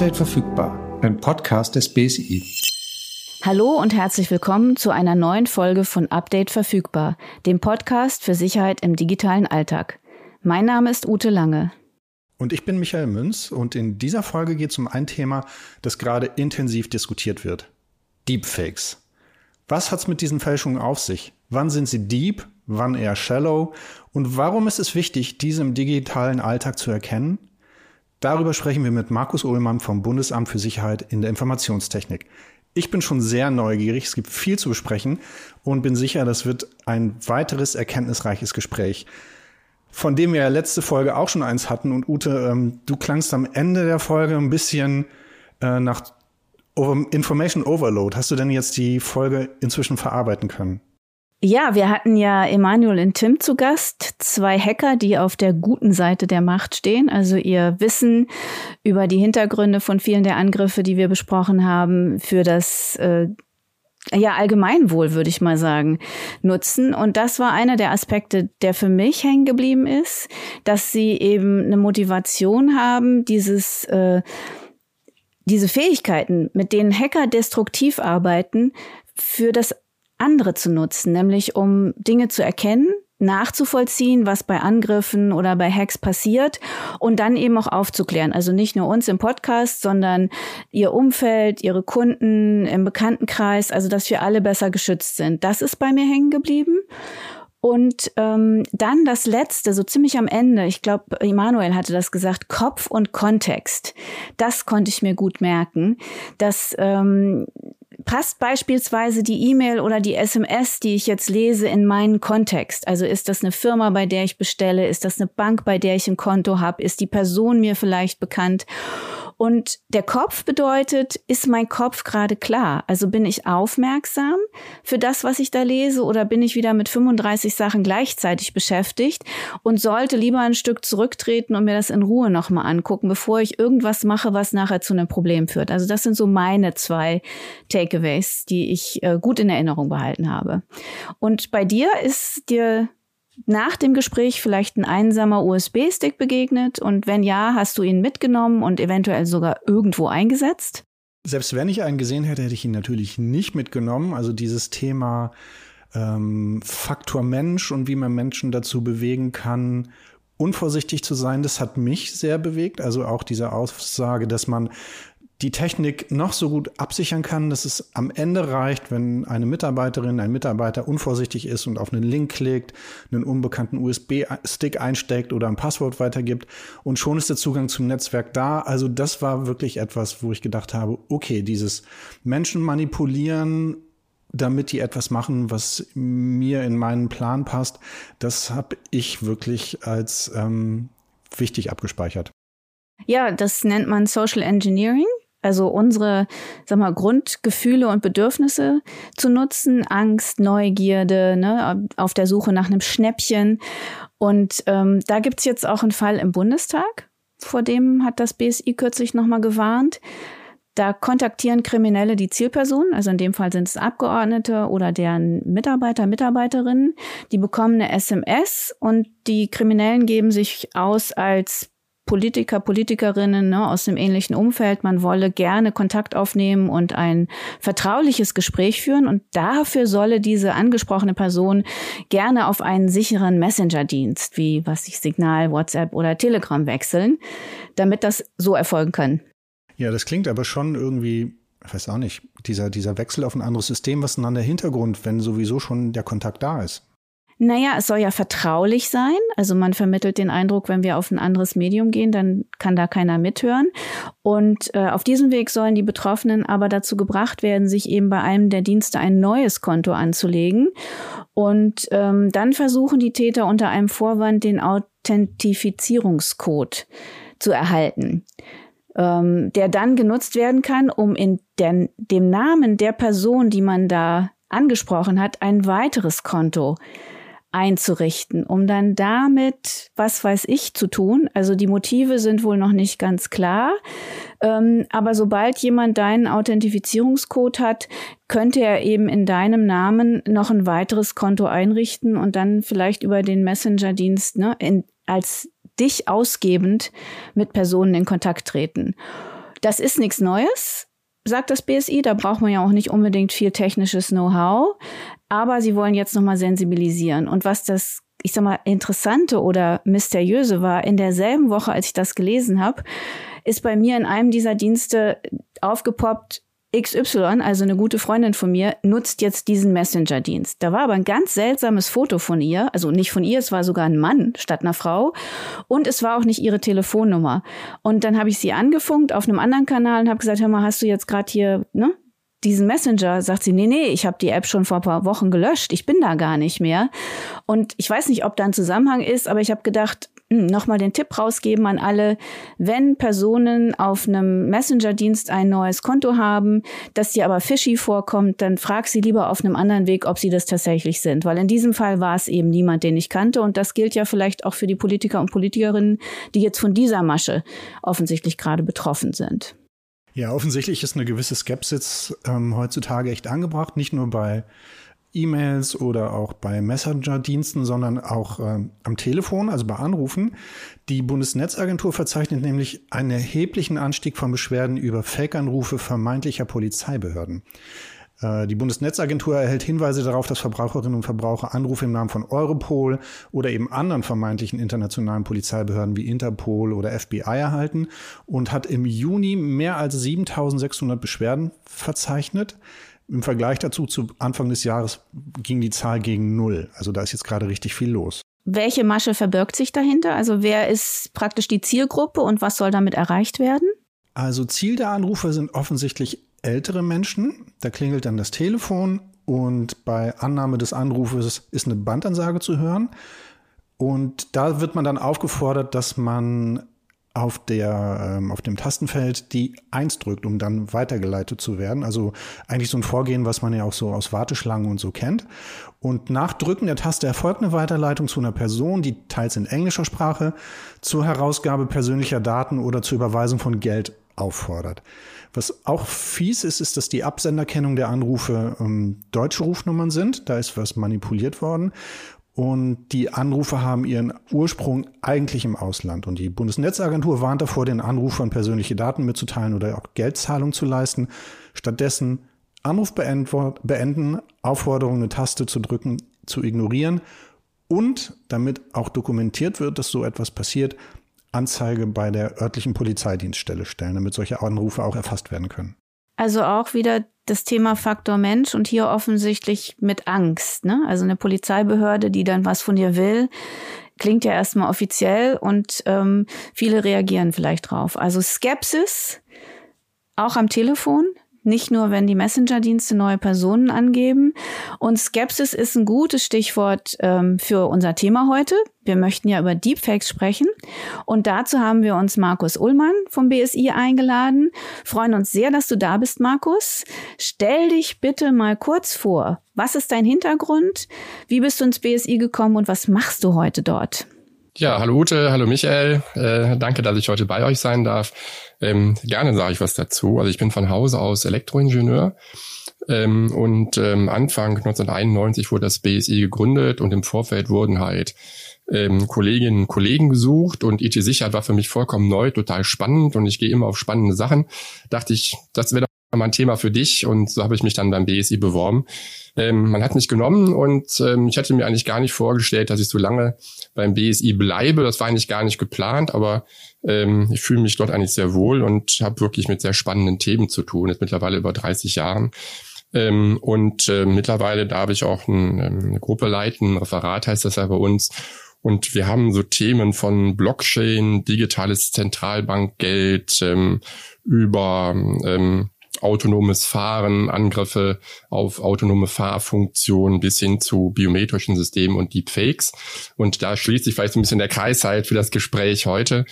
Update verfügbar, ein Podcast des BSI. Hallo und herzlich willkommen zu einer neuen Folge von Update verfügbar, dem Podcast für Sicherheit im digitalen Alltag. Mein Name ist Ute Lange. Und ich bin Michael Münz und in dieser Folge geht es um ein Thema, das gerade intensiv diskutiert wird. Deepfakes. Was hat's mit diesen Fälschungen auf sich? Wann sind sie deep, wann eher shallow? Und warum ist es wichtig, diese im digitalen Alltag zu erkennen? Darüber sprechen wir mit Markus Ullmann vom Bundesamt für Sicherheit in der Informationstechnik. Ich bin schon sehr neugierig, es gibt viel zu besprechen und bin sicher, das wird ein weiteres erkenntnisreiches Gespräch, von dem wir ja letzte Folge auch schon eins hatten. Und Ute, ähm, du klangst am Ende der Folge ein bisschen äh, nach Information Overload. Hast du denn jetzt die Folge inzwischen verarbeiten können? Ja, wir hatten ja Emanuel und Tim zu Gast, zwei Hacker, die auf der guten Seite der Macht stehen, also ihr Wissen über die Hintergründe von vielen der Angriffe, die wir besprochen haben, für das äh, ja, Allgemeinwohl, würde ich mal sagen, nutzen. Und das war einer der Aspekte, der für mich hängen geblieben ist, dass sie eben eine Motivation haben, dieses, äh, diese Fähigkeiten, mit denen Hacker destruktiv arbeiten, für das andere zu nutzen, nämlich um Dinge zu erkennen, nachzuvollziehen, was bei Angriffen oder bei Hacks passiert und dann eben auch aufzuklären. Also nicht nur uns im Podcast, sondern ihr Umfeld, ihre Kunden im Bekanntenkreis, also dass wir alle besser geschützt sind. Das ist bei mir hängen geblieben. Und ähm, dann das Letzte, so ziemlich am Ende, ich glaube, Emanuel hatte das gesagt, Kopf und Kontext. Das konnte ich mir gut merken, dass ähm, passt beispielsweise die E-Mail oder die SMS, die ich jetzt lese, in meinen Kontext? Also ist das eine Firma, bei der ich bestelle? Ist das eine Bank, bei der ich ein Konto habe? Ist die Person mir vielleicht bekannt? Und der Kopf bedeutet, ist mein Kopf gerade klar? Also bin ich aufmerksam für das, was ich da lese oder bin ich wieder mit 35 Sachen gleichzeitig beschäftigt und sollte lieber ein Stück zurücktreten und mir das in Ruhe nochmal angucken, bevor ich irgendwas mache, was nachher zu einem Problem führt. Also das sind so meine zwei Takeaways, die ich äh, gut in Erinnerung behalten habe. Und bei dir ist dir nach dem Gespräch vielleicht ein einsamer USB-Stick begegnet? Und wenn ja, hast du ihn mitgenommen und eventuell sogar irgendwo eingesetzt? Selbst wenn ich einen gesehen hätte, hätte ich ihn natürlich nicht mitgenommen. Also dieses Thema ähm, Faktor Mensch und wie man Menschen dazu bewegen kann, unvorsichtig zu sein, das hat mich sehr bewegt. Also auch diese Aussage, dass man die Technik noch so gut absichern kann, dass es am Ende reicht, wenn eine Mitarbeiterin, ein Mitarbeiter unvorsichtig ist und auf einen Link klickt, einen unbekannten USB-Stick einsteckt oder ein Passwort weitergibt und schon ist der Zugang zum Netzwerk da. Also das war wirklich etwas, wo ich gedacht habe, okay, dieses Menschen manipulieren damit die etwas machen, was mir in meinen Plan passt, das habe ich wirklich als ähm, wichtig abgespeichert. Ja, das nennt man Social Engineering. Also unsere, sag mal, Grundgefühle und Bedürfnisse zu nutzen, Angst, Neugierde, ne, auf der Suche nach einem Schnäppchen. Und ähm, da gibt's jetzt auch einen Fall im Bundestag, vor dem hat das BSI kürzlich nochmal gewarnt. Da kontaktieren Kriminelle die Zielperson, also in dem Fall sind es Abgeordnete oder deren Mitarbeiter, Mitarbeiterinnen. Die bekommen eine SMS und die Kriminellen geben sich aus als Politiker, Politikerinnen ne, aus dem ähnlichen Umfeld, man wolle gerne Kontakt aufnehmen und ein vertrauliches Gespräch führen. Und dafür solle diese angesprochene Person gerne auf einen sicheren Messenger-Dienst wie was ich Signal, WhatsApp oder Telegram wechseln, damit das so erfolgen kann. Ja, das klingt aber schon irgendwie ich weiß auch nicht, dieser, dieser Wechsel auf ein anderes System, was ist denn dann der Hintergrund, wenn sowieso schon der Kontakt da ist? Naja, es soll ja vertraulich sein. Also man vermittelt den Eindruck, wenn wir auf ein anderes Medium gehen, dann kann da keiner mithören. Und äh, auf diesem Weg sollen die Betroffenen aber dazu gebracht werden, sich eben bei einem der Dienste ein neues Konto anzulegen. Und ähm, dann versuchen die Täter unter einem Vorwand den Authentifizierungscode zu erhalten ähm, der dann genutzt werden kann, um in der, dem Namen der Person, die man da angesprochen hat, ein weiteres Konto einzurichten, um dann damit, was weiß ich, zu tun. Also die Motive sind wohl noch nicht ganz klar. Ähm, aber sobald jemand deinen Authentifizierungscode hat, könnte er eben in deinem Namen noch ein weiteres Konto einrichten und dann vielleicht über den Messenger-Dienst ne, in, als dich ausgebend mit Personen in Kontakt treten. Das ist nichts Neues, sagt das BSI. Da braucht man ja auch nicht unbedingt viel technisches Know-how. Aber sie wollen jetzt nochmal sensibilisieren. Und was das ich sag mal, interessante oder mysteriöse war, in derselben Woche, als ich das gelesen habe, ist bei mir in einem dieser Dienste aufgepoppt, XY, also eine gute Freundin von mir, nutzt jetzt diesen Messenger-Dienst. Da war aber ein ganz seltsames Foto von ihr, also nicht von ihr, es war sogar ein Mann statt einer Frau und es war auch nicht ihre Telefonnummer. Und dann habe ich sie angefunkt auf einem anderen Kanal und habe gesagt, hör mal, hast du jetzt gerade hier ne, diesen Messenger? Sagt sie, nee, nee, ich habe die App schon vor ein paar Wochen gelöscht, ich bin da gar nicht mehr. Und ich weiß nicht, ob da ein Zusammenhang ist, aber ich habe gedacht, hm, nochmal den Tipp rausgeben an alle, wenn Personen auf einem Messenger-Dienst ein neues Konto haben, das dir aber fishy vorkommt, dann frag sie lieber auf einem anderen Weg, ob sie das tatsächlich sind. Weil in diesem Fall war es eben niemand, den ich kannte. Und das gilt ja vielleicht auch für die Politiker und Politikerinnen, die jetzt von dieser Masche offensichtlich gerade betroffen sind. Ja, offensichtlich ist eine gewisse Skepsis ähm, heutzutage echt angebracht, nicht nur bei E-Mails oder auch bei Messenger-Diensten, sondern auch äh, am Telefon, also bei Anrufen. Die Bundesnetzagentur verzeichnet nämlich einen erheblichen Anstieg von Beschwerden über Fake-Anrufe vermeintlicher Polizeibehörden. Äh, die Bundesnetzagentur erhält Hinweise darauf, dass Verbraucherinnen und Verbraucher Anrufe im Namen von Europol oder eben anderen vermeintlichen internationalen Polizeibehörden wie Interpol oder FBI erhalten und hat im Juni mehr als 7600 Beschwerden verzeichnet. Im Vergleich dazu zu Anfang des Jahres ging die Zahl gegen Null. Also da ist jetzt gerade richtig viel los. Welche Masche verbirgt sich dahinter? Also wer ist praktisch die Zielgruppe und was soll damit erreicht werden? Also Ziel der Anrufe sind offensichtlich ältere Menschen. Da klingelt dann das Telefon und bei Annahme des Anrufes ist eine Bandansage zu hören. Und da wird man dann aufgefordert, dass man auf, der, ähm, auf dem Tastenfeld die Eins drückt, um dann weitergeleitet zu werden. Also eigentlich so ein Vorgehen, was man ja auch so aus Warteschlangen und so kennt. Und nach Drücken der Taste erfolgt eine Weiterleitung zu einer Person, die teils in englischer Sprache zur Herausgabe persönlicher Daten oder zur Überweisung von Geld auffordert. Was auch fies ist, ist, dass die Absenderkennung der Anrufe ähm, deutsche Rufnummern sind. Da ist was manipuliert worden. Und die Anrufe haben ihren Ursprung eigentlich im Ausland. Und die Bundesnetzagentur warnt davor, den Anrufern persönliche Daten mitzuteilen oder auch Geldzahlungen zu leisten. Stattdessen Anruf beenden, Aufforderung, eine Taste zu drücken, zu ignorieren und damit auch dokumentiert wird, dass so etwas passiert, Anzeige bei der örtlichen Polizeidienststelle stellen, damit solche Anrufe auch erfasst werden können. Also auch wieder das Thema Faktor Mensch und hier offensichtlich mit Angst. Ne? Also eine Polizeibehörde, die dann was von dir will, klingt ja erstmal offiziell und ähm, viele reagieren vielleicht drauf. Also Skepsis, auch am Telefon, nicht nur, wenn die Messenger-Dienste neue Personen angeben. Und Skepsis ist ein gutes Stichwort ähm, für unser Thema heute. Wir möchten ja über Deepfakes sprechen. Und dazu haben wir uns Markus Ullmann vom BSI eingeladen. Freuen uns sehr, dass du da bist, Markus. Stell dich bitte mal kurz vor. Was ist dein Hintergrund? Wie bist du ins BSI gekommen und was machst du heute dort? Ja, hallo Ute, hallo Michael. Äh, danke, dass ich heute bei euch sein darf. Ähm, gerne sage ich was dazu. Also ich bin von Hause aus Elektroingenieur ähm, und ähm, Anfang 1991 wurde das BSI gegründet und im Vorfeld wurden halt ähm, Kolleginnen und Kollegen gesucht und IT-Sicherheit war für mich vollkommen neu, total spannend und ich gehe immer auf spannende Sachen. Dachte ich, das wäre doch mal ein Thema für dich und so habe ich mich dann beim BSI beworben. Ähm, man hat mich genommen und ähm, ich hatte mir eigentlich gar nicht vorgestellt, dass ich so lange beim BSI bleibe. Das war eigentlich gar nicht geplant, aber ähm, ich fühle mich dort eigentlich sehr wohl und habe wirklich mit sehr spannenden Themen zu tun. Jetzt mittlerweile über 30 Jahren. Ähm, und äh, mittlerweile darf ich auch ein, ähm, eine Gruppe leiten, ein Referat heißt das ja bei uns. Und wir haben so Themen von Blockchain, digitales Zentralbankgeld, ähm, über ähm, autonomes Fahren, Angriffe auf autonome Fahrfunktionen bis hin zu biometrischen Systemen und Deepfakes. Und da schließt sich vielleicht so ein bisschen der Kreis halt für das Gespräch heute.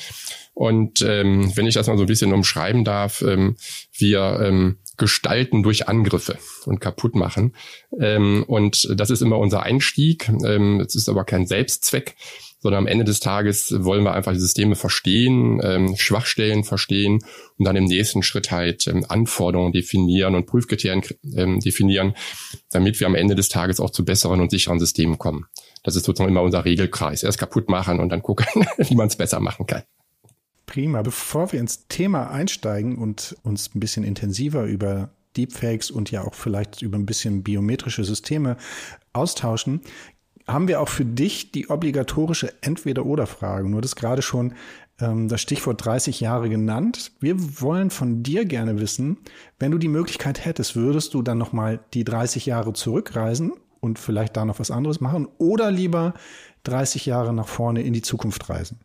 Und ähm, wenn ich das mal so ein bisschen umschreiben darf, ähm, wir ähm, gestalten durch Angriffe und kaputt machen. Ähm, und das ist immer unser Einstieg. Ähm, es ist aber kein Selbstzweck sondern am Ende des Tages wollen wir einfach die Systeme verstehen, ähm, Schwachstellen verstehen und dann im nächsten Schritt halt ähm, Anforderungen definieren und Prüfkriterien ähm, definieren, damit wir am Ende des Tages auch zu besseren und sicheren Systemen kommen. Das ist sozusagen immer unser Regelkreis. Erst kaputt machen und dann gucken, wie man es besser machen kann. Prima. Bevor wir ins Thema einsteigen und uns ein bisschen intensiver über Deepfakes und ja auch vielleicht über ein bisschen biometrische Systeme austauschen, haben wir auch für dich die obligatorische Entweder-Oder-Frage. Nur das gerade schon ähm, das Stichwort 30 Jahre genannt. Wir wollen von dir gerne wissen, wenn du die Möglichkeit hättest, würdest du dann nochmal die 30 Jahre zurückreisen und vielleicht da noch was anderes machen oder lieber 30 Jahre nach vorne in die Zukunft reisen?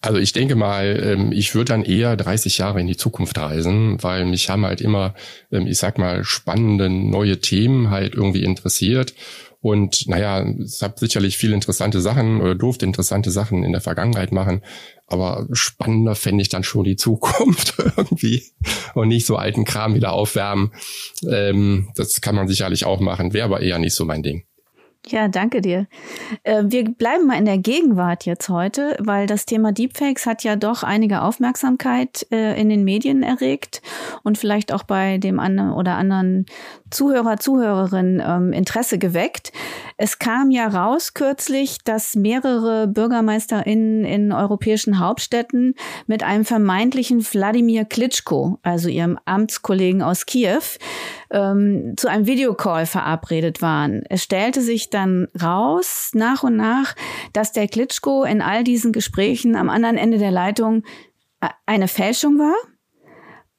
Also ich denke mal, ähm, ich würde dann eher 30 Jahre in die Zukunft reisen, weil mich haben halt immer, ähm, ich sag mal, spannende neue Themen halt irgendwie interessiert. Und naja, es hat sicherlich viele interessante Sachen oder durfte interessante Sachen in der Vergangenheit machen. Aber spannender fände ich dann schon die Zukunft irgendwie und nicht so alten Kram wieder aufwärmen. Ähm, das kann man sicherlich auch machen, wäre aber eher nicht so mein Ding. Ja, danke dir. Äh, wir bleiben mal in der Gegenwart jetzt heute, weil das Thema Deepfakes hat ja doch einige Aufmerksamkeit äh, in den Medien erregt und vielleicht auch bei dem einen oder anderen Zuhörer, Zuhörerin ähm, Interesse geweckt. Es kam ja raus kürzlich, dass mehrere BürgermeisterInnen in europäischen Hauptstädten mit einem vermeintlichen Wladimir Klitschko, also ihrem Amtskollegen aus Kiew, ähm, zu einem Videocall verabredet waren. Es stellte sich dann raus, nach und nach, dass der Klitschko in all diesen Gesprächen am anderen Ende der Leitung eine Fälschung war.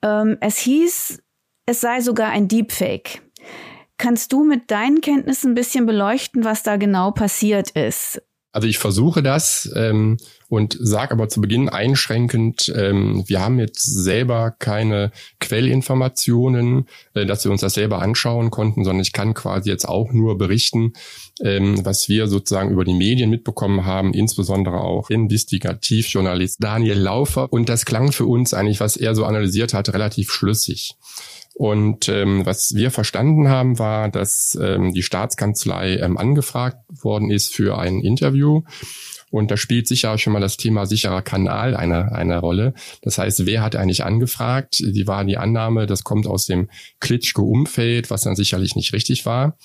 Ähm, es hieß, es sei sogar ein Deepfake. Kannst du mit deinen Kenntnissen ein bisschen beleuchten, was da genau passiert ist? Also ich versuche das ähm, und sage aber zu Beginn einschränkend, ähm, wir haben jetzt selber keine Quellinformationen, äh, dass wir uns das selber anschauen konnten, sondern ich kann quasi jetzt auch nur berichten, ähm, was wir sozusagen über die Medien mitbekommen haben, insbesondere auch Investigativjournalist Daniel Laufer. Und das klang für uns eigentlich, was er so analysiert hat, relativ schlüssig. Und ähm, was wir verstanden haben, war, dass ähm, die Staatskanzlei ähm, angefragt worden ist für ein Interview. Und da spielt sicher schon mal das Thema sicherer Kanal eine, eine Rolle. Das heißt, wer hat eigentlich angefragt? Die war die Annahme, das kommt aus dem Klitschko-Umfeld, was dann sicherlich nicht richtig war.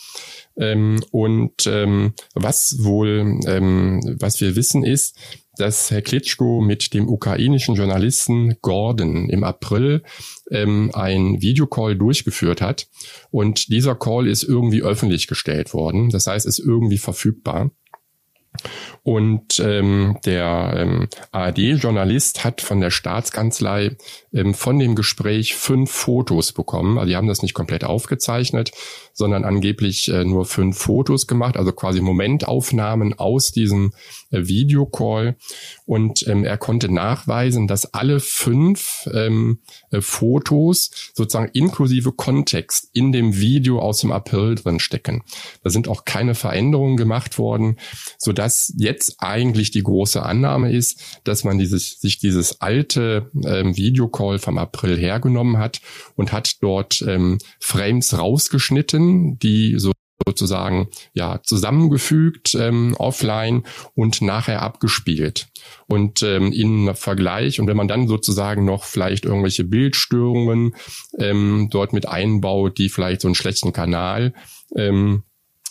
Ähm, und ähm, was wohl, ähm, was wir wissen ist, dass Herr Klitschko mit dem ukrainischen Journalisten Gordon im April ähm, ein Videocall durchgeführt hat. Und dieser Call ist irgendwie öffentlich gestellt worden. Das heißt, ist irgendwie verfügbar. Und ähm, der ähm, ARD-Journalist hat von der Staatskanzlei ähm, von dem Gespräch fünf Fotos bekommen. Also die haben das nicht komplett aufgezeichnet, sondern angeblich äh, nur fünf Fotos gemacht, also quasi Momentaufnahmen aus diesem äh, Videocall. Und ähm, er konnte nachweisen, dass alle fünf ähm, äh, Fotos sozusagen inklusive Kontext in dem Video aus dem April drin stecken. Da sind auch keine Veränderungen gemacht worden, so dass jetzt eigentlich die große Annahme ist, dass man dieses, sich dieses alte ähm, Videocall vom April hergenommen hat und hat dort ähm, Frames rausgeschnitten, die so sozusagen ja zusammengefügt ähm, offline und nachher abgespielt. Und ähm, in Vergleich und wenn man dann sozusagen noch vielleicht irgendwelche Bildstörungen ähm, dort mit einbaut, die vielleicht so einen schlechten Kanal ähm,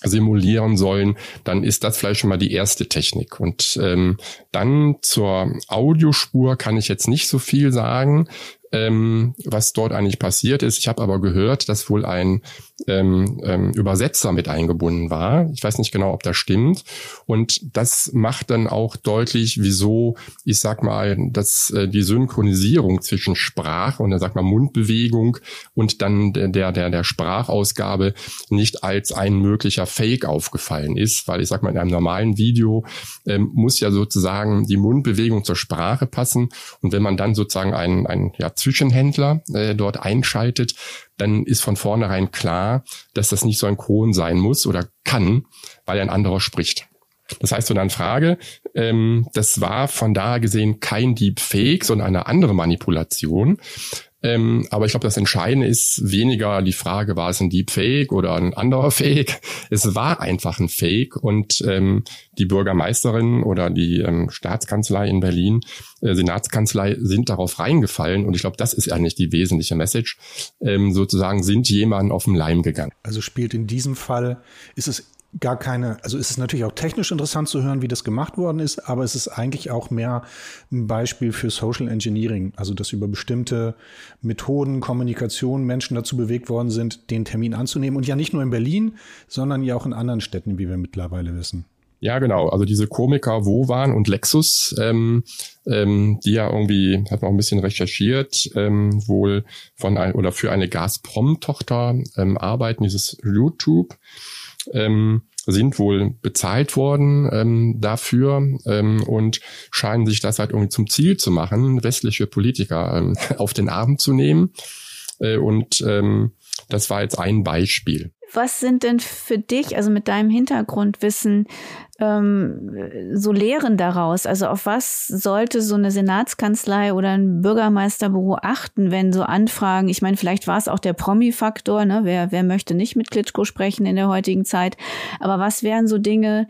simulieren sollen, dann ist das vielleicht schon mal die erste Technik. Und ähm, dann zur Audiospur kann ich jetzt nicht so viel sagen ähm, was dort eigentlich passiert ist. Ich habe aber gehört, dass wohl ein ähm, ähm, Übersetzer mit eingebunden war. Ich weiß nicht genau, ob das stimmt. Und das macht dann auch deutlich, wieso, ich sag mal, dass äh, die Synchronisierung zwischen Sprache und dann sag mal Mundbewegung und dann der, der, der Sprachausgabe nicht als ein möglicher Fake aufgefallen ist, weil ich sag mal, in einem normalen Video ähm, muss ja sozusagen die Mundbewegung zur Sprache passen. Und wenn man dann sozusagen ein, ein ja, Zwischenhändler äh, dort einschaltet, dann ist von vornherein klar, dass das nicht synchron sein muss oder kann, weil ein anderer spricht. Das heißt, so eine Frage, ähm, das war von daher gesehen kein Deepfake, sondern eine andere Manipulation. Ähm, aber ich glaube, das Entscheidende ist weniger die Frage, war es ein Deepfake oder ein anderer Fake? Es war einfach ein Fake und ähm, die Bürgermeisterin oder die ähm, Staatskanzlei in Berlin, äh, Senatskanzlei sind darauf reingefallen und ich glaube, das ist eigentlich die wesentliche Message. Ähm, sozusagen sind jemanden auf den Leim gegangen. Also spielt in diesem Fall, ist es gar keine, also es ist natürlich auch technisch interessant zu hören, wie das gemacht worden ist, aber es ist eigentlich auch mehr ein Beispiel für Social Engineering, also dass über bestimmte Methoden, Kommunikation Menschen dazu bewegt worden sind, den Termin anzunehmen und ja nicht nur in Berlin, sondern ja auch in anderen Städten, wie wir mittlerweile wissen. Ja, genau. Also diese Komiker Wovan und Lexus, ähm, ähm, die ja irgendwie, hat man auch ein bisschen recherchiert, ähm, wohl von ein, oder für eine Gazprom-Tochter ähm, arbeiten, dieses YouTube ähm, sind wohl bezahlt worden ähm, dafür ähm, und scheinen sich das halt irgendwie zum Ziel zu machen, westliche Politiker ähm, auf den Arm zu nehmen. Äh, und ähm, das war jetzt ein Beispiel. Was sind denn für dich, also mit deinem Hintergrundwissen, ähm, so Lehren daraus? Also auf was sollte so eine Senatskanzlei oder ein Bürgermeisterbüro achten, wenn so Anfragen, ich meine, vielleicht war es auch der Promi-Faktor, ne? wer, wer möchte nicht mit Klitschko sprechen in der heutigen Zeit, aber was wären so Dinge,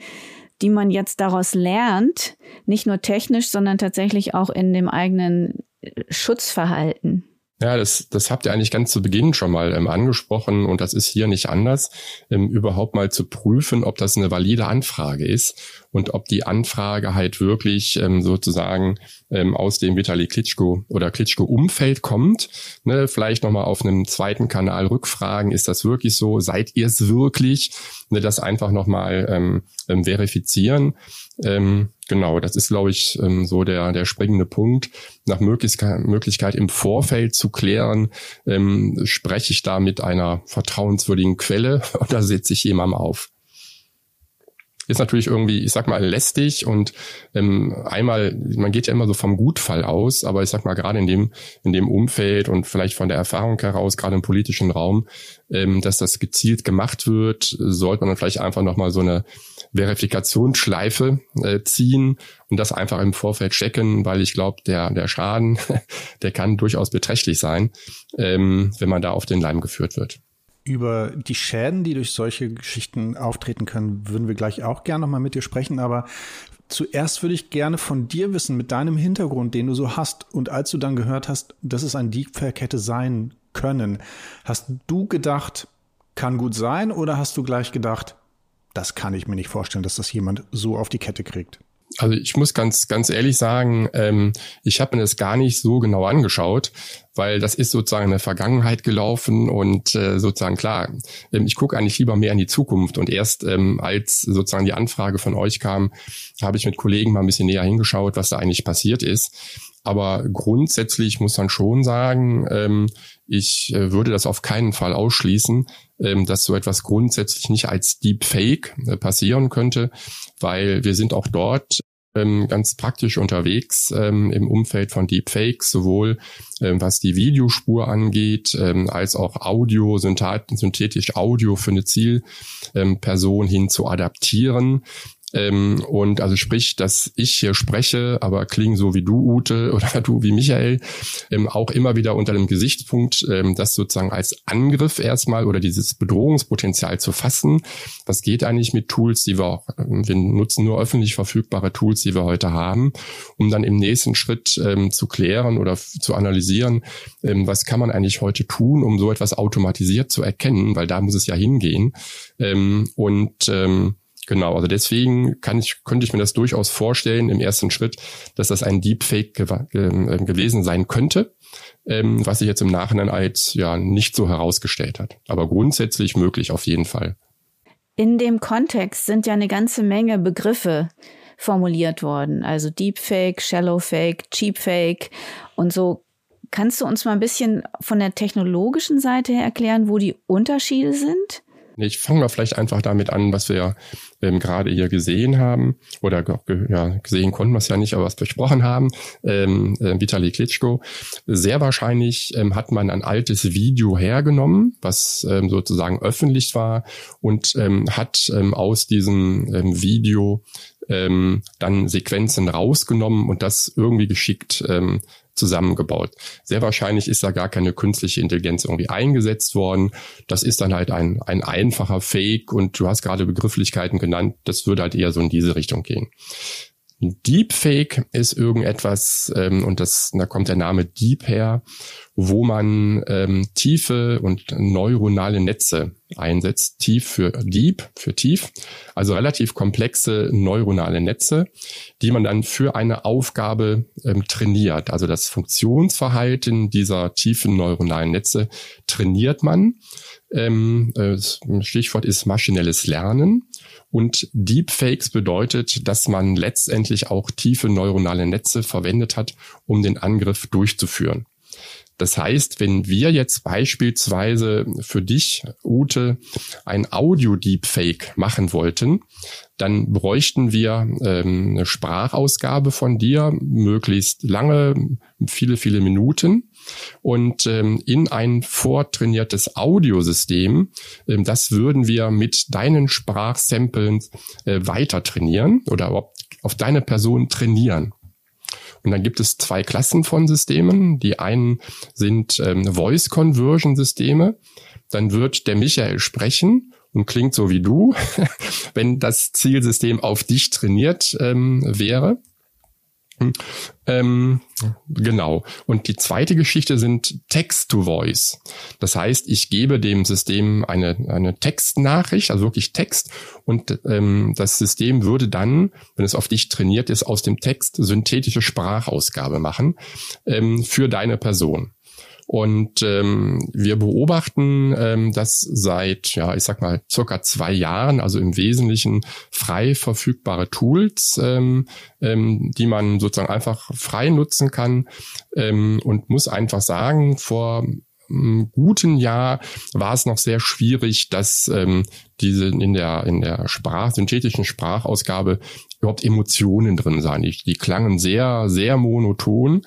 die man jetzt daraus lernt, nicht nur technisch, sondern tatsächlich auch in dem eigenen Schutzverhalten? Ja, das, das habt ihr eigentlich ganz zu Beginn schon mal ähm, angesprochen und das ist hier nicht anders, ähm, überhaupt mal zu prüfen, ob das eine valide Anfrage ist und ob die Anfrage halt wirklich ähm, sozusagen ähm, aus dem Vitali Klitschko oder Klitschko-Umfeld kommt. Ne, vielleicht nochmal auf einem zweiten Kanal rückfragen, ist das wirklich so? Seid ihr es wirklich? Ne, das einfach nochmal ähm, ähm, verifizieren. Ähm, genau, das ist, glaube ich, ähm, so der, der springende Punkt. Nach Möglichkeit, Möglichkeit im Vorfeld zu klären, ähm, spreche ich da mit einer vertrauenswürdigen Quelle oder setze ich jemandem auf? ist natürlich irgendwie, ich sag mal, lästig und ähm, einmal, man geht ja immer so vom Gutfall aus, aber ich sag mal, gerade in dem, in dem Umfeld und vielleicht von der Erfahrung heraus, gerade im politischen Raum, ähm, dass das gezielt gemacht wird, sollte man dann vielleicht einfach nochmal so eine Verifikationsschleife äh, ziehen und das einfach im Vorfeld checken, weil ich glaube, der, der Schaden, der kann durchaus beträchtlich sein, ähm, wenn man da auf den Leim geführt wird. Über die Schäden, die durch solche Geschichten auftreten können, würden wir gleich auch gerne nochmal mit dir sprechen. Aber zuerst würde ich gerne von dir wissen, mit deinem Hintergrund, den du so hast, und als du dann gehört hast, dass es ein Deepfake hätte sein können, hast du gedacht, kann gut sein, oder hast du gleich gedacht, das kann ich mir nicht vorstellen, dass das jemand so auf die Kette kriegt? Also ich muss ganz, ganz ehrlich sagen, ähm, ich habe mir das gar nicht so genau angeschaut, weil das ist sozusagen in der Vergangenheit gelaufen und äh, sozusagen klar, ähm, ich gucke eigentlich lieber mehr in die Zukunft und erst ähm, als sozusagen die Anfrage von euch kam, habe ich mit Kollegen mal ein bisschen näher hingeschaut, was da eigentlich passiert ist. Aber grundsätzlich muss man schon sagen, ähm, ich äh, würde das auf keinen Fall ausschließen, ähm, dass so etwas grundsätzlich nicht als Deepfake äh, passieren könnte, weil wir sind auch dort ähm, ganz praktisch unterwegs ähm, im Umfeld von Deepfakes, sowohl ähm, was die Videospur angeht, ähm, als auch Audio, synthetisch Audio für eine Zielperson hin zu adaptieren. Ähm, und also sprich, dass ich hier spreche, aber klingen so wie du, Ute, oder du wie Michael, ähm, auch immer wieder unter dem Gesichtspunkt, ähm, das sozusagen als Angriff erstmal oder dieses Bedrohungspotenzial zu fassen. Was geht eigentlich mit Tools, die wir auch, ähm, wir nutzen nur öffentlich verfügbare Tools, die wir heute haben, um dann im nächsten Schritt ähm, zu klären oder zu analysieren, ähm, was kann man eigentlich heute tun, um so etwas automatisiert zu erkennen, weil da muss es ja hingehen. Ähm, und ähm, Genau, also deswegen kann ich, könnte ich mir das durchaus vorstellen im ersten Schritt, dass das ein Deepfake ge ähm, gewesen sein könnte, ähm, was sich jetzt im Nachhinein als ja nicht so herausgestellt hat. Aber grundsätzlich möglich auf jeden Fall. In dem Kontext sind ja eine ganze Menge Begriffe formuliert worden, also Deepfake, Shallowfake, Cheapfake und so. Kannst du uns mal ein bisschen von der technologischen Seite her erklären, wo die Unterschiede sind? Ich fange mal vielleicht einfach damit an, was wir ähm, gerade hier gesehen haben oder ja, gesehen konnten wir es ja nicht, aber was besprochen haben. Ähm, äh, Vitali Klitschko. Sehr wahrscheinlich ähm, hat man ein altes Video hergenommen, was ähm, sozusagen öffentlich war und ähm, hat ähm, aus diesem ähm, Video ähm, dann Sequenzen rausgenommen und das irgendwie geschickt ähm, zusammengebaut. Sehr wahrscheinlich ist da gar keine künstliche Intelligenz irgendwie eingesetzt worden. Das ist dann halt ein, ein einfacher Fake und du hast gerade Begrifflichkeiten genannt. Das würde halt eher so in diese Richtung gehen. Deepfake ist irgendetwas, ähm, und das, da kommt der Name Deep her, wo man ähm, tiefe und neuronale Netze einsetzt. Tief für Deep, für tief. Also relativ komplexe neuronale Netze, die man dann für eine Aufgabe ähm, trainiert. Also das Funktionsverhalten dieser tiefen neuronalen Netze trainiert man. Ähm, äh, Stichwort ist maschinelles Lernen. Und Deepfakes bedeutet, dass man letztendlich auch tiefe neuronale Netze verwendet hat, um den Angriff durchzuführen. Das heißt, wenn wir jetzt beispielsweise für dich, Ute, ein Audio-Deepfake machen wollten, dann bräuchten wir ähm, eine Sprachausgabe von dir, möglichst lange, viele, viele Minuten und ähm, in ein vortrainiertes Audiosystem. Ähm, das würden wir mit deinen Sprachsamplen äh, weiter trainieren oder auf, deine Person trainieren. Und dann gibt es zwei Klassen von Systemen. Die einen sind ähm, Voice Conversion Systeme. Dann wird der Michael sprechen und klingt so wie du, wenn das Zielsystem auf dich trainiert ähm, wäre. Ähm, genau. Und die zweite Geschichte sind Text-to-Voice. Das heißt, ich gebe dem System eine, eine Textnachricht, also wirklich Text, und ähm, das System würde dann, wenn es auf dich trainiert ist, aus dem Text synthetische Sprachausgabe machen ähm, für deine Person. Und ähm, wir beobachten ähm, das seit, ja, ich sag mal, circa zwei Jahren, also im Wesentlichen frei verfügbare Tools, ähm, ähm, die man sozusagen einfach frei nutzen kann ähm, und muss einfach sagen, vor einem guten Jahr war es noch sehr schwierig, dass ähm, diese in der in der Sprach synthetischen Sprachausgabe überhaupt Emotionen drin seien. Die, die klangen sehr sehr monoton.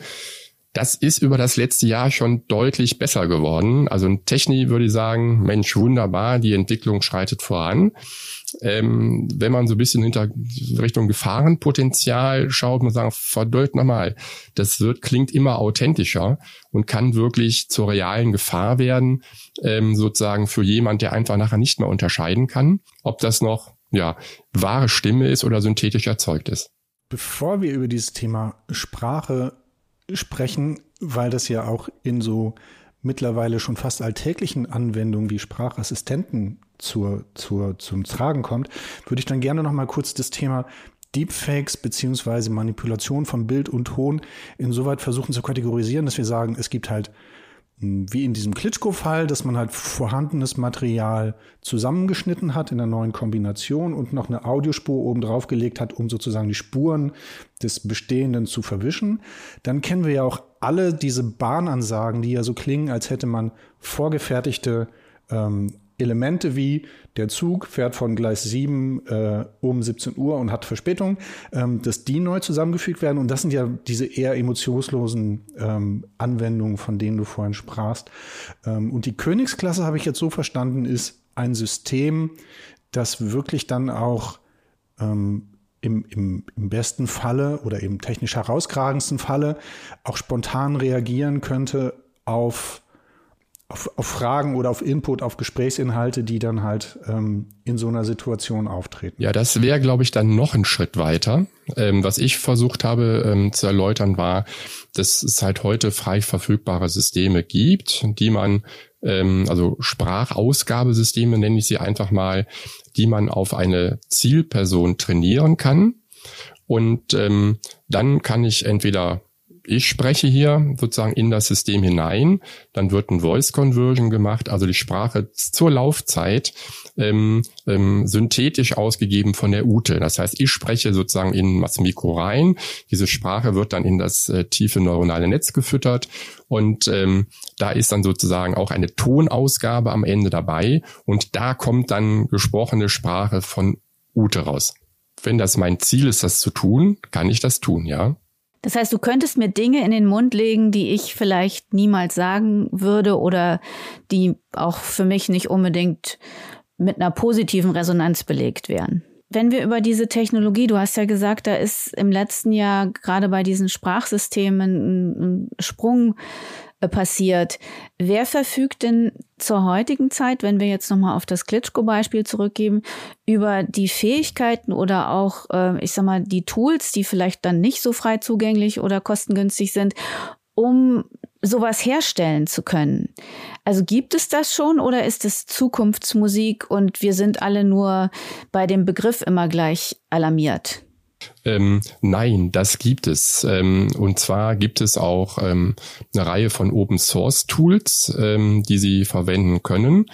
Das ist über das letzte Jahr schon deutlich besser geworden. Also ein Techni würde ich sagen, Mensch, wunderbar, die Entwicklung schreitet voran. Ähm, wenn man so ein bisschen hinter Richtung Gefahrenpotenzial schaut, man sagen, verdeut nochmal, das wird, klingt immer authentischer und kann wirklich zur realen Gefahr werden, ähm, sozusagen für jemand, der einfach nachher nicht mehr unterscheiden kann, ob das noch, ja, wahre Stimme ist oder synthetisch erzeugt ist. Bevor wir über dieses Thema Sprache sprechen, weil das ja auch in so mittlerweile schon fast alltäglichen Anwendungen wie Sprachassistenten zur, zur, zum Tragen kommt, würde ich dann gerne noch mal kurz das Thema Deepfakes beziehungsweise Manipulation von Bild und Ton insoweit versuchen zu kategorisieren, dass wir sagen, es gibt halt wie in diesem Klitschko-Fall, dass man halt vorhandenes Material zusammengeschnitten hat in einer neuen Kombination und noch eine Audiospur oben drauf gelegt hat, um sozusagen die Spuren des Bestehenden zu verwischen. Dann kennen wir ja auch alle diese Bahnansagen, die ja so klingen, als hätte man vorgefertigte ähm, Elemente wie der Zug fährt von Gleis 7 äh, um 17 Uhr und hat Verspätung, ähm, dass die neu zusammengefügt werden. Und das sind ja diese eher emotionslosen ähm, Anwendungen, von denen du vorhin sprachst. Ähm, und die Königsklasse, habe ich jetzt so verstanden, ist ein System, das wirklich dann auch ähm, im, im, im besten Falle oder im technisch herauskragendsten Falle auch spontan reagieren könnte auf auf, auf Fragen oder auf Input, auf Gesprächsinhalte, die dann halt ähm, in so einer Situation auftreten. Ja, das wäre, glaube ich, dann noch ein Schritt weiter. Ähm, was ich versucht habe ähm, zu erläutern, war, dass es halt heute frei verfügbare Systeme gibt, die man, ähm, also Sprachausgabesysteme nenne ich sie einfach mal, die man auf eine Zielperson trainieren kann. Und ähm, dann kann ich entweder ich spreche hier sozusagen in das System hinein, dann wird ein Voice Conversion gemacht, also die Sprache zur Laufzeit ähm, ähm, synthetisch ausgegeben von der Ute. Das heißt, ich spreche sozusagen in das Mikro rein, diese Sprache wird dann in das äh, tiefe neuronale Netz gefüttert und ähm, da ist dann sozusagen auch eine Tonausgabe am Ende dabei und da kommt dann gesprochene Sprache von Ute raus. Wenn das mein Ziel ist, das zu tun, kann ich das tun, ja. Das heißt, du könntest mir Dinge in den Mund legen, die ich vielleicht niemals sagen würde oder die auch für mich nicht unbedingt mit einer positiven Resonanz belegt wären. Wenn wir über diese Technologie, du hast ja gesagt, da ist im letzten Jahr gerade bei diesen Sprachsystemen ein, Sprung äh, passiert. Wer verfügt denn zur heutigen Zeit, wenn wir jetzt nochmal auf das Klitschko-Beispiel zurückgeben, über die Fähigkeiten oder auch, äh, ich sag mal, die Tools, die vielleicht dann nicht so frei zugänglich oder kostengünstig sind, um sowas herstellen zu können. Also gibt es das schon oder ist es Zukunftsmusik und wir sind alle nur bei dem Begriff immer gleich alarmiert? Ähm, nein, das gibt es. Ähm, und zwar gibt es auch ähm, eine Reihe von Open Source Tools, ähm, die Sie verwenden können.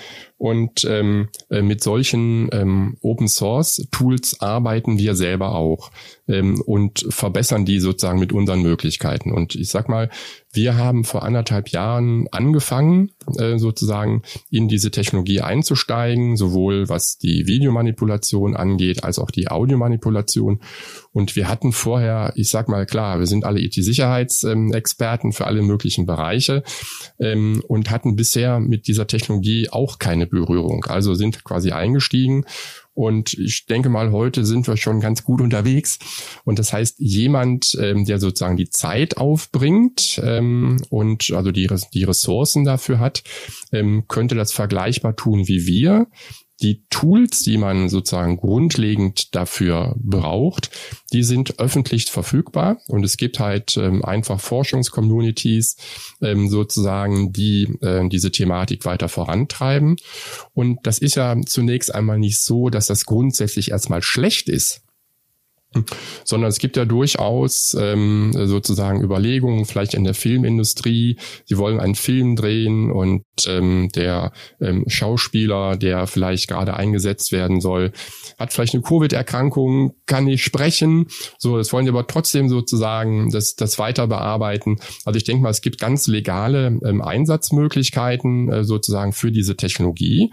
Und ähm, äh, mit solchen ähm, Open Source Tools arbeiten wir selber auch ähm, und verbessern die sozusagen mit unseren Möglichkeiten. Und ich sag mal, wir haben vor anderthalb Jahren angefangen, äh, sozusagen in diese Technologie einzusteigen, sowohl was die Videomanipulation angeht, als auch die Audiomanipulation. Und wir hatten vorher, ich sag mal klar, wir sind alle IT-Sicherheitsexperten für alle möglichen Bereiche ähm, und hatten bisher mit dieser Technologie auch keine Berührung. Also sind quasi eingestiegen und ich denke mal, heute sind wir schon ganz gut unterwegs. Und das heißt, jemand, ähm, der sozusagen die Zeit aufbringt ähm, und also die, die Ressourcen dafür hat, ähm, könnte das vergleichbar tun wie wir die Tools, die man sozusagen grundlegend dafür braucht, die sind öffentlich verfügbar und es gibt halt ähm, einfach Forschungscommunities ähm, sozusagen, die äh, diese Thematik weiter vorantreiben. Und das ist ja zunächst einmal nicht so, dass das grundsätzlich erstmal schlecht ist sondern es gibt ja durchaus ähm, sozusagen Überlegungen, vielleicht in der Filmindustrie, sie wollen einen Film drehen und ähm, der ähm, Schauspieler, der vielleicht gerade eingesetzt werden soll, hat vielleicht eine Covid-Erkrankung, kann nicht sprechen, so, das wollen sie aber trotzdem sozusagen das, das weiter bearbeiten. Also ich denke mal, es gibt ganz legale ähm, Einsatzmöglichkeiten äh, sozusagen für diese Technologie.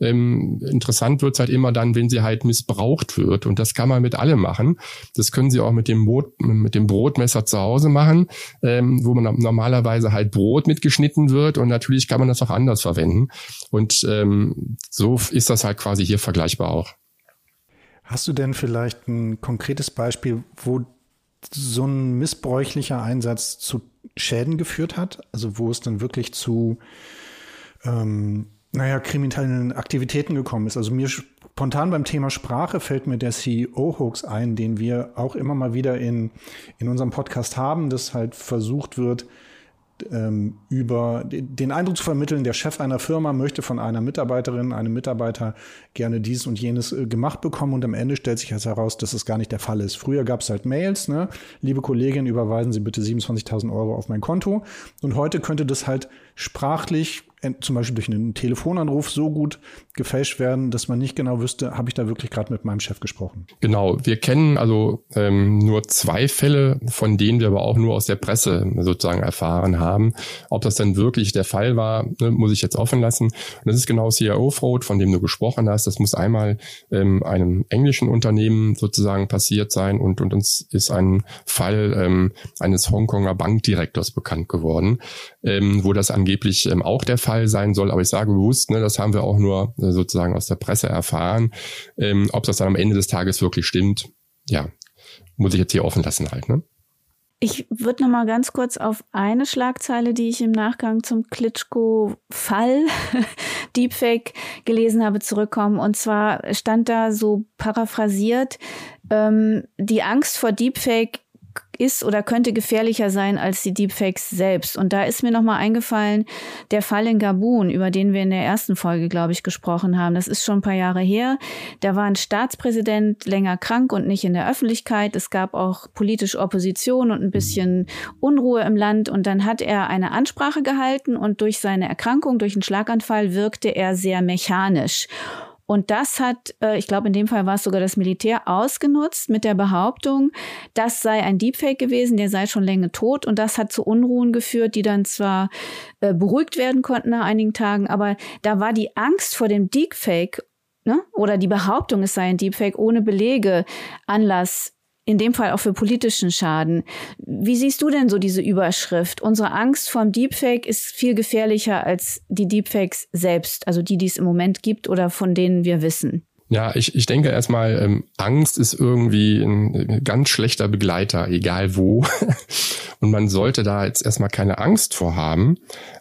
Ähm, interessant wird's halt immer dann, wenn sie halt missbraucht wird. Und das kann man mit allem machen. Das können sie auch mit dem, Brot, mit dem Brotmesser zu Hause machen, ähm, wo man normalerweise halt Brot mitgeschnitten wird. Und natürlich kann man das auch anders verwenden. Und ähm, so ist das halt quasi hier vergleichbar auch. Hast du denn vielleicht ein konkretes Beispiel, wo so ein missbräuchlicher Einsatz zu Schäden geführt hat? Also wo es dann wirklich zu ähm, naja, kriminellen Aktivitäten gekommen ist. Also mir spontan beim Thema Sprache fällt mir der CEO-Hoax ein, den wir auch immer mal wieder in, in unserem Podcast haben, dass halt versucht wird, ähm, über den Eindruck zu vermitteln, der Chef einer Firma möchte von einer Mitarbeiterin, einem Mitarbeiter gerne dies und jenes äh, gemacht bekommen und am Ende stellt sich heraus, dass es gar nicht der Fall ist. Früher gab es halt Mails, ne? Liebe Kollegin, überweisen Sie bitte 27.000 Euro auf mein Konto. Und heute könnte das halt sprachlich zum Beispiel durch einen Telefonanruf so gut gefälscht werden, dass man nicht genau wüsste, habe ich da wirklich gerade mit meinem Chef gesprochen. Genau, wir kennen also ähm, nur zwei Fälle, von denen wir aber auch nur aus der Presse sozusagen erfahren haben. Ob das dann wirklich der Fall war, ne, muss ich jetzt offen lassen. Und das ist genau CIO-Fraud, von dem du gesprochen hast. Das muss einmal ähm, einem englischen Unternehmen sozusagen passiert sein und, und uns ist ein Fall ähm, eines Hongkonger Bankdirektors bekannt geworden, ähm, wo das angeblich ähm, auch der Fall sein soll. Aber ich sage bewusst, ne, das haben wir auch nur äh, sozusagen aus der Presse erfahren. Ähm, ob das dann am Ende des Tages wirklich stimmt, ja, muss ich jetzt hier offen lassen halt. Ne? Ich würde noch mal ganz kurz auf eine Schlagzeile, die ich im Nachgang zum Klitschko-Fall Deepfake gelesen habe, zurückkommen. Und zwar stand da so paraphrasiert, ähm, die Angst vor Deepfake ist oder könnte gefährlicher sein als die Deepfakes selbst. Und da ist mir nochmal eingefallen, der Fall in Gabun, über den wir in der ersten Folge, glaube ich, gesprochen haben. Das ist schon ein paar Jahre her. Da war ein Staatspräsident länger krank und nicht in der Öffentlichkeit. Es gab auch politische Opposition und ein bisschen Unruhe im Land. Und dann hat er eine Ansprache gehalten und durch seine Erkrankung, durch einen Schlaganfall wirkte er sehr mechanisch. Und das hat, äh, ich glaube, in dem Fall war es sogar das Militär ausgenutzt mit der Behauptung, das sei ein Deepfake gewesen, der sei schon länger tot. Und das hat zu Unruhen geführt, die dann zwar äh, beruhigt werden konnten nach einigen Tagen, aber da war die Angst vor dem Deepfake ne, oder die Behauptung, es sei ein Deepfake ohne Belege Anlass, in dem Fall auch für politischen Schaden. Wie siehst du denn so diese Überschrift? Unsere Angst vor dem Deepfake ist viel gefährlicher als die Deepfakes selbst, also die, die es im Moment gibt oder von denen wir wissen. Ja, ich, ich denke erstmal, ähm, Angst ist irgendwie ein ganz schlechter Begleiter, egal wo. Und man sollte da jetzt erstmal keine Angst vor haben.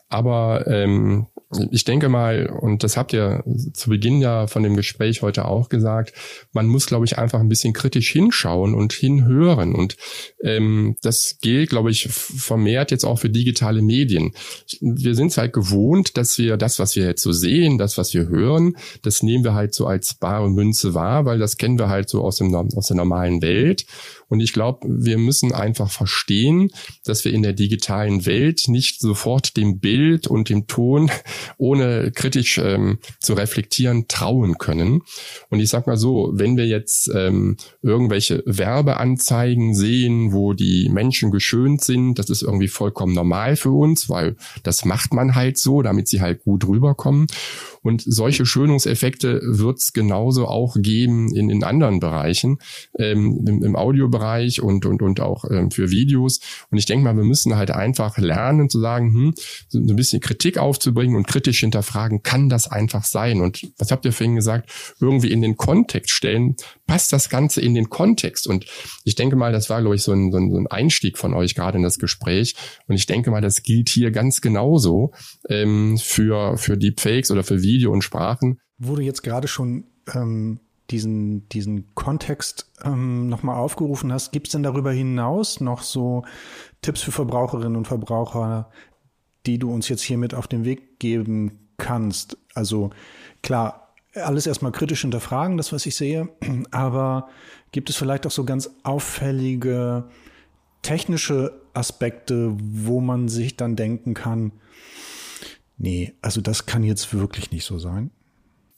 Aber ähm, ich denke mal, und das habt ihr zu Beginn ja von dem Gespräch heute auch gesagt, man muss, glaube ich, einfach ein bisschen kritisch hinschauen und hinhören. Und ähm, das gilt, glaube ich, vermehrt jetzt auch für digitale Medien. Wir sind es halt gewohnt, dass wir das, was wir jetzt so sehen, das, was wir hören, das nehmen wir halt so als bare Münze wahr, weil das kennen wir halt so aus, dem, aus der normalen Welt. Und ich glaube, wir müssen einfach verstehen, dass wir in der digitalen Welt nicht sofort dem Bild und dem Ton ohne kritisch ähm, zu reflektieren trauen können. Und ich sag mal so, wenn wir jetzt ähm, irgendwelche Werbeanzeigen sehen, wo die Menschen geschönt sind, das ist irgendwie vollkommen normal für uns, weil das macht man halt so, damit sie halt gut rüberkommen. Und solche Schönungseffekte wird es genauso auch geben in, in anderen Bereichen, ähm, im, im Audiobereich und, und, und auch ähm, für Videos. Und ich denke mal, wir müssen halt einfach lernen zu sagen, hm, so ein bisschen Kritik aufzubringen und kritisch hinterfragen, kann das einfach sein? Und was habt ihr vorhin gesagt? Irgendwie in den Kontext stellen. Passt das Ganze in den Kontext? Und ich denke mal, das war, glaube ich, so ein, so ein, so ein Einstieg von euch gerade in das Gespräch. Und ich denke mal, das gilt hier ganz genauso ähm, für, für Deepfakes oder für Video und Sprachen. Wo du jetzt gerade schon ähm, diesen, diesen Kontext ähm, nochmal aufgerufen hast, gibt es denn darüber hinaus noch so Tipps für Verbraucherinnen und Verbraucher, die du uns jetzt hier mit auf den Weg geben kannst? Also klar, alles erstmal kritisch hinterfragen, das, was ich sehe, aber gibt es vielleicht auch so ganz auffällige technische Aspekte, wo man sich dann denken kann, nee, also das kann jetzt wirklich nicht so sein.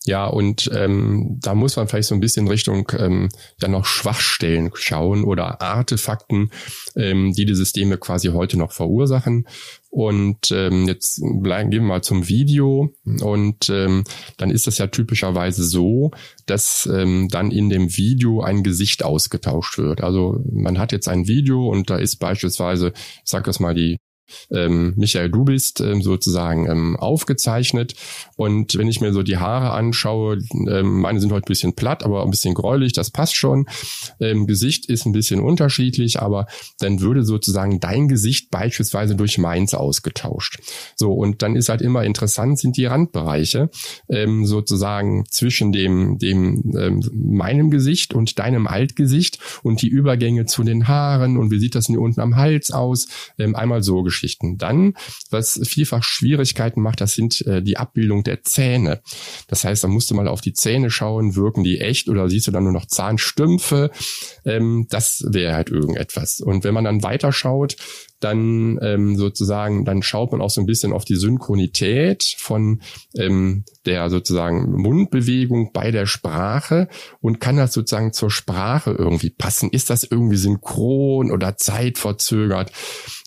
Ja, und ähm, da muss man vielleicht so ein bisschen Richtung ähm, ja noch Schwachstellen schauen oder Artefakten, ähm, die die Systeme quasi heute noch verursachen. Und ähm, jetzt bleiben, gehen wir mal zum Video. Und ähm, dann ist das ja typischerweise so, dass ähm, dann in dem Video ein Gesicht ausgetauscht wird. Also man hat jetzt ein Video und da ist beispielsweise, ich sag das mal, die ähm, Michael, du bist ähm, sozusagen ähm, aufgezeichnet. Und wenn ich mir so die Haare anschaue, ähm, meine sind heute ein bisschen platt, aber ein bisschen gräulich, das passt schon. Ähm, Gesicht ist ein bisschen unterschiedlich, aber dann würde sozusagen dein Gesicht beispielsweise durch meins ausgetauscht. So, und dann ist halt immer interessant, sind die Randbereiche ähm, sozusagen zwischen dem, dem ähm, meinem Gesicht und deinem Altgesicht und die Übergänge zu den Haaren und wie sieht das denn hier unten am Hals aus? Ähm, einmal so Geschichten. Dann, was vielfach Schwierigkeiten macht, das sind äh, die Abbildung der Zähne. Das heißt, da musst du mal auf die Zähne schauen, wirken die echt oder siehst du dann nur noch Zahnstümpfe? Ähm, das wäre halt irgendetwas. Und wenn man dann weiterschaut, dann ähm, sozusagen, dann schaut man auch so ein bisschen auf die Synchronität von ähm, der sozusagen Mundbewegung bei der Sprache und kann das sozusagen zur Sprache irgendwie passen? Ist das irgendwie synchron oder zeitverzögert?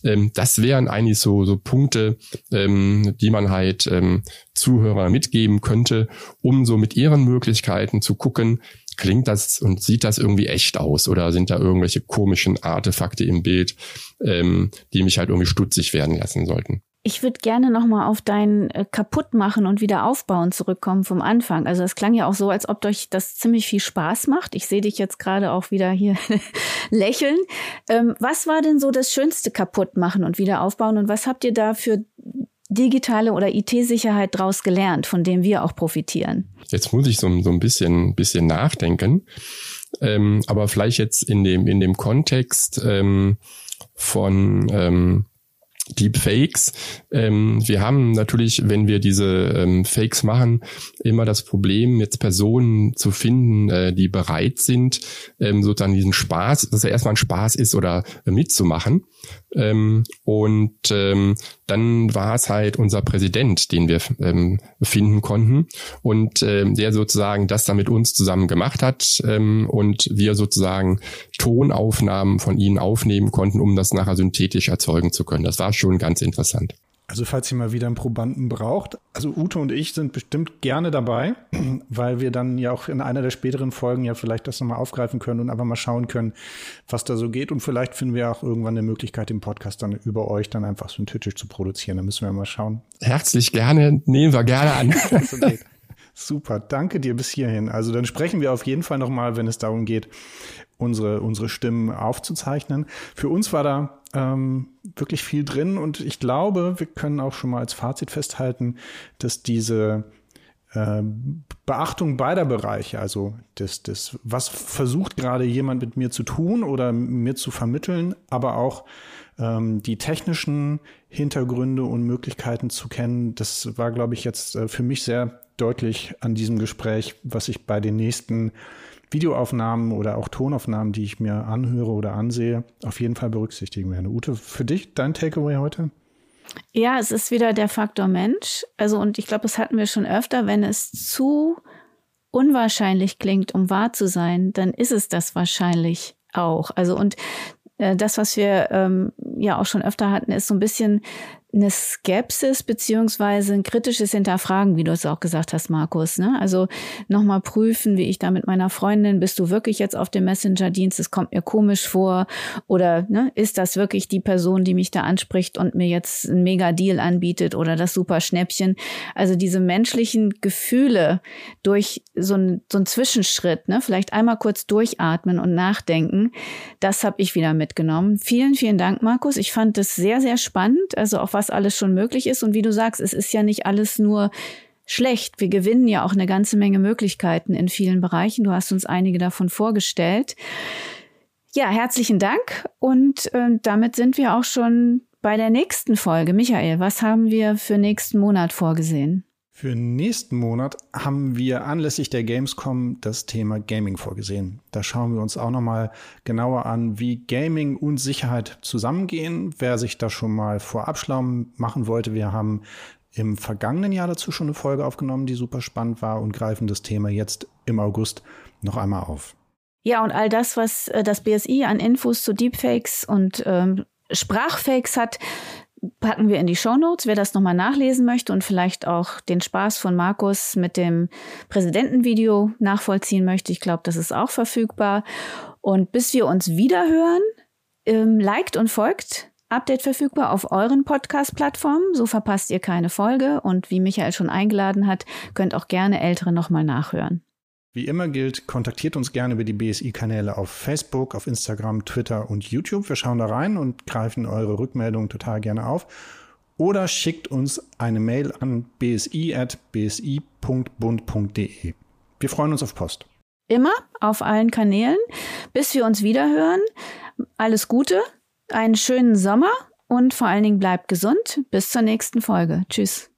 Ähm, das wären eigentlich so, so Punkte, ähm, die man halt ähm, Zuhörer mitgeben könnte, um so mit ihren Möglichkeiten zu gucken, klingt das und sieht das irgendwie echt aus oder sind da irgendwelche komischen Artefakte im Bild, ähm, die mich halt irgendwie stutzig werden lassen sollten? Ich würde gerne nochmal auf dein äh, Kaputtmachen und wieder aufbauen zurückkommen vom Anfang. Also es klang ja auch so, als ob euch das ziemlich viel Spaß macht. Ich sehe dich jetzt gerade auch wieder hier lächeln. Ähm, was war denn so das schönste Kaputtmachen und wieder aufbauen und was habt ihr da für digitale oder IT-Sicherheit daraus gelernt, von dem wir auch profitieren? Jetzt muss ich so, so ein bisschen, bisschen nachdenken. Ähm, aber vielleicht jetzt in dem, in dem Kontext ähm, von ähm, Deepfakes. Ähm, wir haben natürlich, wenn wir diese ähm, Fakes machen, immer das Problem, jetzt Personen zu finden, äh, die bereit sind, ähm, sozusagen diesen Spaß, dass er erstmal ein Spaß ist oder äh, mitzumachen. Ähm, und ähm, dann war es halt unser Präsident, den wir ähm, finden konnten und ähm, der sozusagen das dann mit uns zusammen gemacht hat ähm, und wir sozusagen Tonaufnahmen von ihnen aufnehmen konnten, um das nachher synthetisch erzeugen zu können. Das war schon ganz interessant. Also falls ihr mal wieder einen Probanden braucht, also Ute und ich sind bestimmt gerne dabei, weil wir dann ja auch in einer der späteren Folgen ja vielleicht das nochmal aufgreifen können und einfach mal schauen können, was da so geht. Und vielleicht finden wir auch irgendwann eine Möglichkeit, den Podcast dann über euch dann einfach synthetisch zu produzieren. Da müssen wir mal schauen. Herzlich gerne, nehmen wir gerne an. Super, danke dir bis hierhin. Also dann sprechen wir auf jeden Fall nochmal, wenn es darum geht, unsere, unsere Stimmen aufzuzeichnen. Für uns war da ähm, wirklich viel drin. Und ich glaube, wir können auch schon mal als Fazit festhalten, dass diese äh, Beachtung beider Bereiche, also das, das, was versucht gerade jemand mit mir zu tun oder mir zu vermitteln, aber auch ähm, die technischen Hintergründe und Möglichkeiten zu kennen, das war, glaube ich, jetzt äh, für mich sehr deutlich an diesem Gespräch, was ich bei den nächsten Videoaufnahmen oder auch Tonaufnahmen, die ich mir anhöre oder ansehe, auf jeden Fall berücksichtigen werde. Ute, für dich dein Takeaway heute? Ja, es ist wieder der Faktor Mensch. Also, und ich glaube, das hatten wir schon öfter, wenn es zu unwahrscheinlich klingt, um wahr zu sein, dann ist es das wahrscheinlich auch. Also, und äh, das, was wir ähm, ja auch schon öfter hatten, ist so ein bisschen eine Skepsis beziehungsweise ein kritisches Hinterfragen, wie du es auch gesagt hast, Markus. Ne? Also nochmal prüfen, wie ich da mit meiner Freundin, bist du wirklich jetzt auf dem Messenger-Dienst, es kommt mir komisch vor oder ne, ist das wirklich die Person, die mich da anspricht und mir jetzt ein Mega-Deal anbietet oder das super Schnäppchen. Also diese menschlichen Gefühle durch so ein, so ein Zwischenschritt, ne? vielleicht einmal kurz durchatmen und nachdenken, das habe ich wieder mitgenommen. Vielen, vielen Dank, Markus. Ich fand das sehr, sehr spannend. Also auch was was alles schon möglich ist. Und wie du sagst, es ist ja nicht alles nur schlecht. Wir gewinnen ja auch eine ganze Menge Möglichkeiten in vielen Bereichen. Du hast uns einige davon vorgestellt. Ja, herzlichen Dank. Und äh, damit sind wir auch schon bei der nächsten Folge. Michael, was haben wir für nächsten Monat vorgesehen? Für nächsten Monat haben wir anlässlich der Gamescom das Thema Gaming vorgesehen. Da schauen wir uns auch nochmal genauer an, wie Gaming und Sicherheit zusammengehen. Wer sich da schon mal vorab schlau machen wollte, wir haben im vergangenen Jahr dazu schon eine Folge aufgenommen, die super spannend war und greifen das Thema jetzt im August noch einmal auf. Ja, und all das, was äh, das BSI an Infos zu Deepfakes und ähm, Sprachfakes hat, packen wir in die Show Notes, wer das nochmal nachlesen möchte und vielleicht auch den Spaß von Markus mit dem Präsidentenvideo nachvollziehen möchte. Ich glaube, das ist auch verfügbar. Und bis wir uns wieder hören, ähm, liked und folgt. Update verfügbar auf euren Podcast-Plattformen, so verpasst ihr keine Folge. Und wie Michael schon eingeladen hat, könnt auch gerne Ältere nochmal nachhören. Wie immer gilt, kontaktiert uns gerne über die BSI-Kanäle auf Facebook, auf Instagram, Twitter und YouTube. Wir schauen da rein und greifen eure Rückmeldungen total gerne auf. Oder schickt uns eine Mail an bsi.bsi.bund.de. Wir freuen uns auf Post. Immer auf allen Kanälen. Bis wir uns wieder hören. Alles Gute, einen schönen Sommer und vor allen Dingen bleibt gesund. Bis zur nächsten Folge. Tschüss.